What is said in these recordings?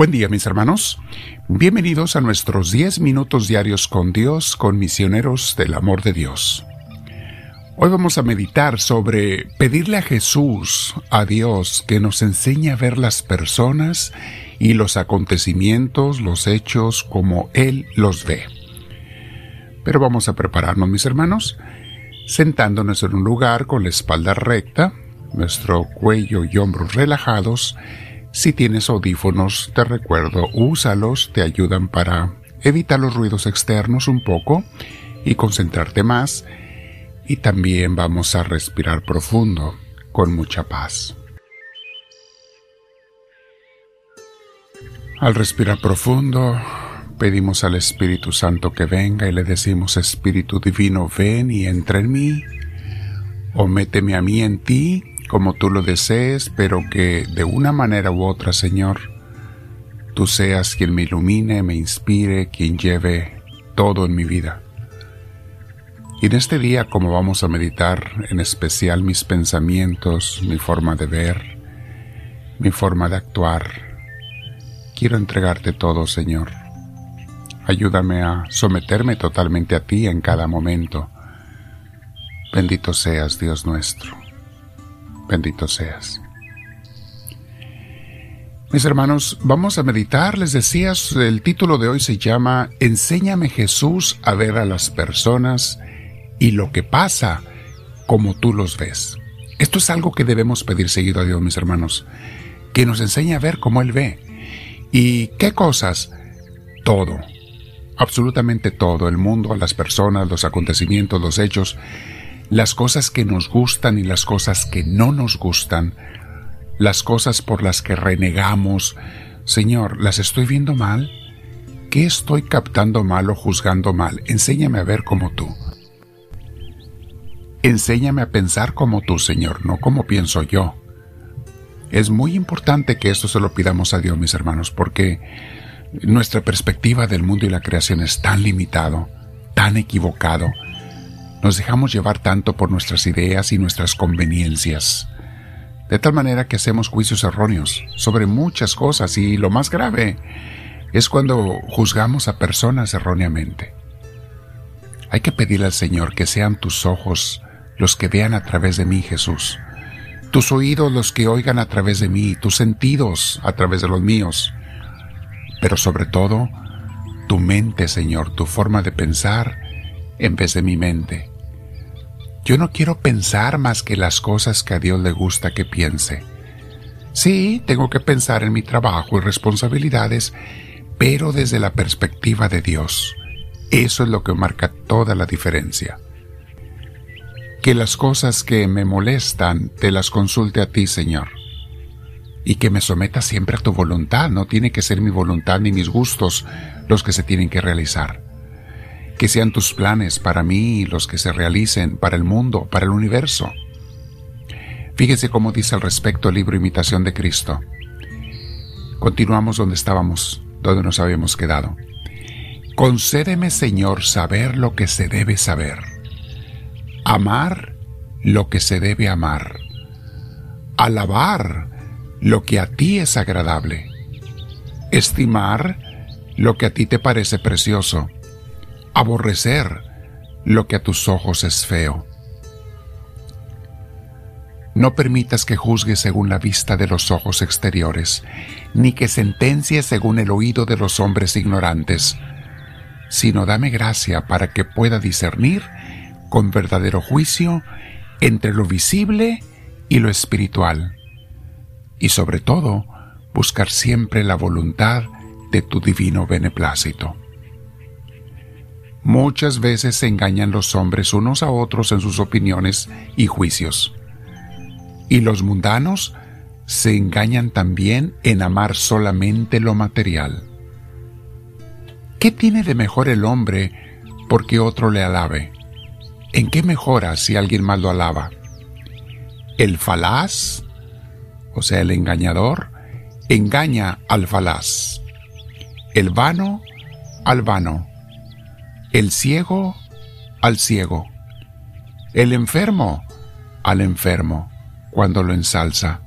Buen día mis hermanos, bienvenidos a nuestros 10 minutos diarios con Dios, con misioneros del amor de Dios. Hoy vamos a meditar sobre pedirle a Jesús, a Dios, que nos enseñe a ver las personas y los acontecimientos, los hechos como Él los ve. Pero vamos a prepararnos mis hermanos, sentándonos en un lugar con la espalda recta, nuestro cuello y hombros relajados, si tienes audífonos, te recuerdo, úsalos, te ayudan para evitar los ruidos externos un poco y concentrarte más. Y también vamos a respirar profundo, con mucha paz. Al respirar profundo, pedimos al Espíritu Santo que venga y le decimos, Espíritu Divino, ven y entra en mí, o méteme a mí en ti como tú lo desees, pero que de una manera u otra, Señor, tú seas quien me ilumine, me inspire, quien lleve todo en mi vida. Y en este día, como vamos a meditar en especial mis pensamientos, mi forma de ver, mi forma de actuar, quiero entregarte todo, Señor. Ayúdame a someterme totalmente a ti en cada momento. Bendito seas, Dios nuestro bendito seas. Mis hermanos, vamos a meditar. Les decías, el título de hoy se llama Enséñame Jesús a ver a las personas y lo que pasa como tú los ves. Esto es algo que debemos pedir seguido a Dios, mis hermanos, que nos enseñe a ver cómo Él ve. ¿Y qué cosas? Todo, absolutamente todo, el mundo, las personas, los acontecimientos, los hechos, las cosas que nos gustan y las cosas que no nos gustan, las cosas por las que renegamos. Señor, ¿las estoy viendo mal? ¿Qué estoy captando mal o juzgando mal? Enséñame a ver como tú. Enséñame a pensar como tú, Señor, no como pienso yo. Es muy importante que esto se lo pidamos a Dios, mis hermanos, porque nuestra perspectiva del mundo y la creación es tan limitado, tan equivocado, nos dejamos llevar tanto por nuestras ideas y nuestras conveniencias, de tal manera que hacemos juicios erróneos sobre muchas cosas y lo más grave es cuando juzgamos a personas erróneamente. Hay que pedirle al Señor que sean tus ojos los que vean a través de mí, Jesús, tus oídos los que oigan a través de mí, tus sentidos a través de los míos, pero sobre todo tu mente, Señor, tu forma de pensar en vez de mi mente. Yo no quiero pensar más que las cosas que a Dios le gusta que piense. Sí, tengo que pensar en mi trabajo y responsabilidades, pero desde la perspectiva de Dios. Eso es lo que marca toda la diferencia. Que las cosas que me molestan te las consulte a ti, Señor. Y que me someta siempre a tu voluntad. No tiene que ser mi voluntad ni mis gustos los que se tienen que realizar que sean tus planes para mí los que se realicen para el mundo, para el universo. Fíjese cómo dice al respecto el libro Imitación de Cristo. Continuamos donde estábamos, donde nos habíamos quedado. Concédeme, Señor, saber lo que se debe saber, amar lo que se debe amar, alabar lo que a ti es agradable, estimar lo que a ti te parece precioso, aborrecer lo que a tus ojos es feo. No permitas que juzgue según la vista de los ojos exteriores, ni que sentencie según el oído de los hombres ignorantes, sino dame gracia para que pueda discernir con verdadero juicio entre lo visible y lo espiritual, y sobre todo buscar siempre la voluntad de tu divino beneplácito. Muchas veces se engañan los hombres unos a otros en sus opiniones y juicios. Y los mundanos se engañan también en amar solamente lo material. ¿Qué tiene de mejor el hombre porque otro le alabe? ¿En qué mejora si alguien más lo alaba? El falaz, o sea, el engañador, engaña al falaz. El vano al vano el ciego al ciego, el enfermo al enfermo cuando lo ensalza.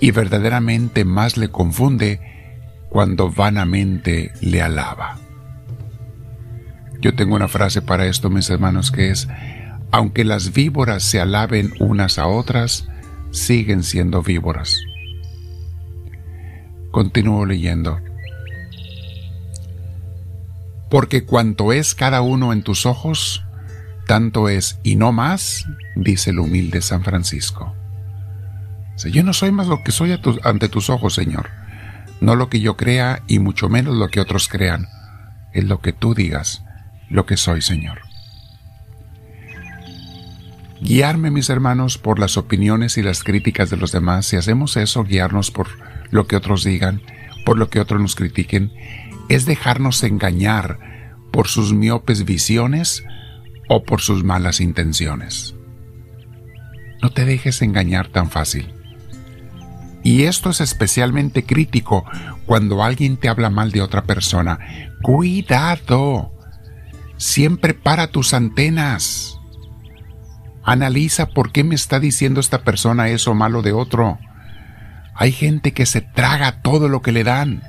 Y verdaderamente más le confunde cuando vanamente le alaba. Yo tengo una frase para esto, mis hermanos, que es, aunque las víboras se alaben unas a otras, siguen siendo víboras. Continúo leyendo. Porque cuanto es cada uno en tus ojos, tanto es y no más, dice el humilde San Francisco. yo no soy más lo que soy ante tus ojos, Señor. No lo que yo crea y mucho menos lo que otros crean. Es lo que tú digas, lo que soy, Señor. Guiarme, mis hermanos, por las opiniones y las críticas de los demás, si hacemos eso, guiarnos por lo que otros digan, por lo que otros nos critiquen, es dejarnos engañar por sus miopes visiones o por sus malas intenciones. No te dejes engañar tan fácil. Y esto es especialmente crítico cuando alguien te habla mal de otra persona. Cuidado. Siempre para tus antenas. Analiza por qué me está diciendo esta persona eso malo de otro. Hay gente que se traga todo lo que le dan.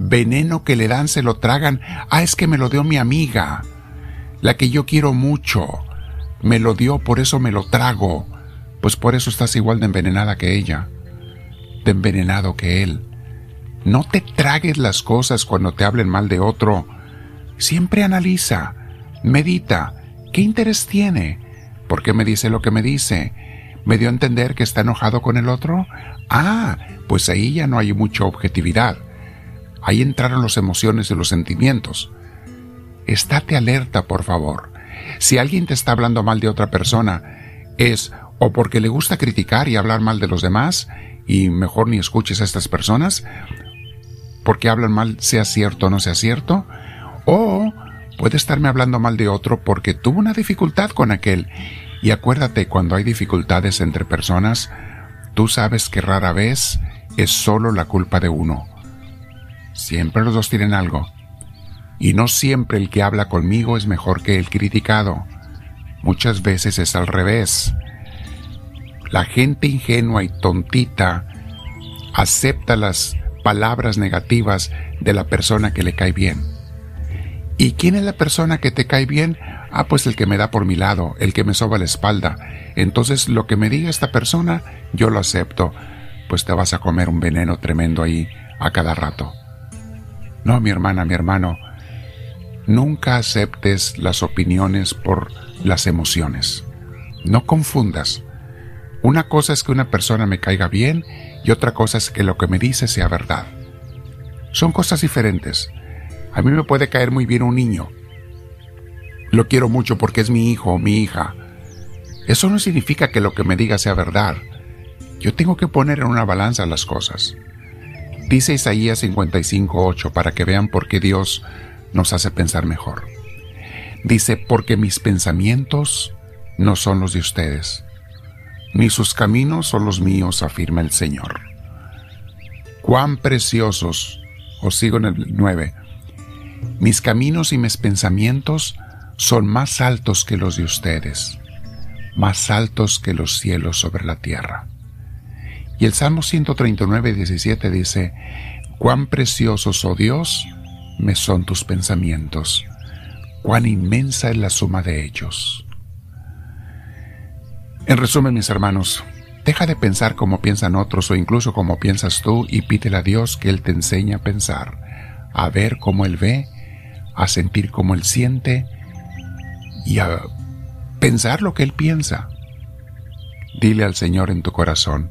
Veneno que le dan se lo tragan. Ah, es que me lo dio mi amiga, la que yo quiero mucho. Me lo dio, por eso me lo trago. Pues por eso estás igual de envenenada que ella, de envenenado que él. No te tragues las cosas cuando te hablen mal de otro. Siempre analiza, medita, ¿qué interés tiene? ¿Por qué me dice lo que me dice? ¿Me dio a entender que está enojado con el otro? Ah, pues ahí ya no hay mucha objetividad. Ahí entraron las emociones y los sentimientos. Estate alerta, por favor. Si alguien te está hablando mal de otra persona, es o porque le gusta criticar y hablar mal de los demás, y mejor ni escuches a estas personas, porque hablan mal, sea cierto o no sea cierto, o puede estarme hablando mal de otro porque tuvo una dificultad con aquel. Y acuérdate, cuando hay dificultades entre personas, Tú sabes que rara vez es solo la culpa de uno. Siempre los dos tienen algo. Y no siempre el que habla conmigo es mejor que el criticado. Muchas veces es al revés. La gente ingenua y tontita acepta las palabras negativas de la persona que le cae bien. ¿Y quién es la persona que te cae bien? Ah, pues el que me da por mi lado, el que me soba la espalda. Entonces lo que me diga esta persona, yo lo acepto, pues te vas a comer un veneno tremendo ahí a cada rato. No, mi hermana, mi hermano, nunca aceptes las opiniones por las emociones. No confundas. Una cosa es que una persona me caiga bien y otra cosa es que lo que me dice sea verdad. Son cosas diferentes. A mí me puede caer muy bien un niño, lo quiero mucho porque es mi hijo o mi hija. Eso no significa que lo que me diga sea verdad. Yo tengo que poner en una balanza las cosas. Dice Isaías 55.8 para que vean por qué Dios nos hace pensar mejor. Dice, porque mis pensamientos no son los de ustedes, ni sus caminos son los míos, afirma el Señor. Cuán preciosos, os sigo en el 9, mis caminos y mis pensamientos son más altos que los de ustedes, más altos que los cielos sobre la tierra. Y el Salmo 139, 17 dice, Cuán preciosos, oh Dios, me son tus pensamientos, cuán inmensa es la suma de ellos. En resumen, mis hermanos, deja de pensar como piensan otros o incluso como piensas tú y pídele a Dios que Él te enseñe a pensar, a ver cómo Él ve, a sentir como Él siente, y a pensar lo que Él piensa. Dile al Señor en tu corazón,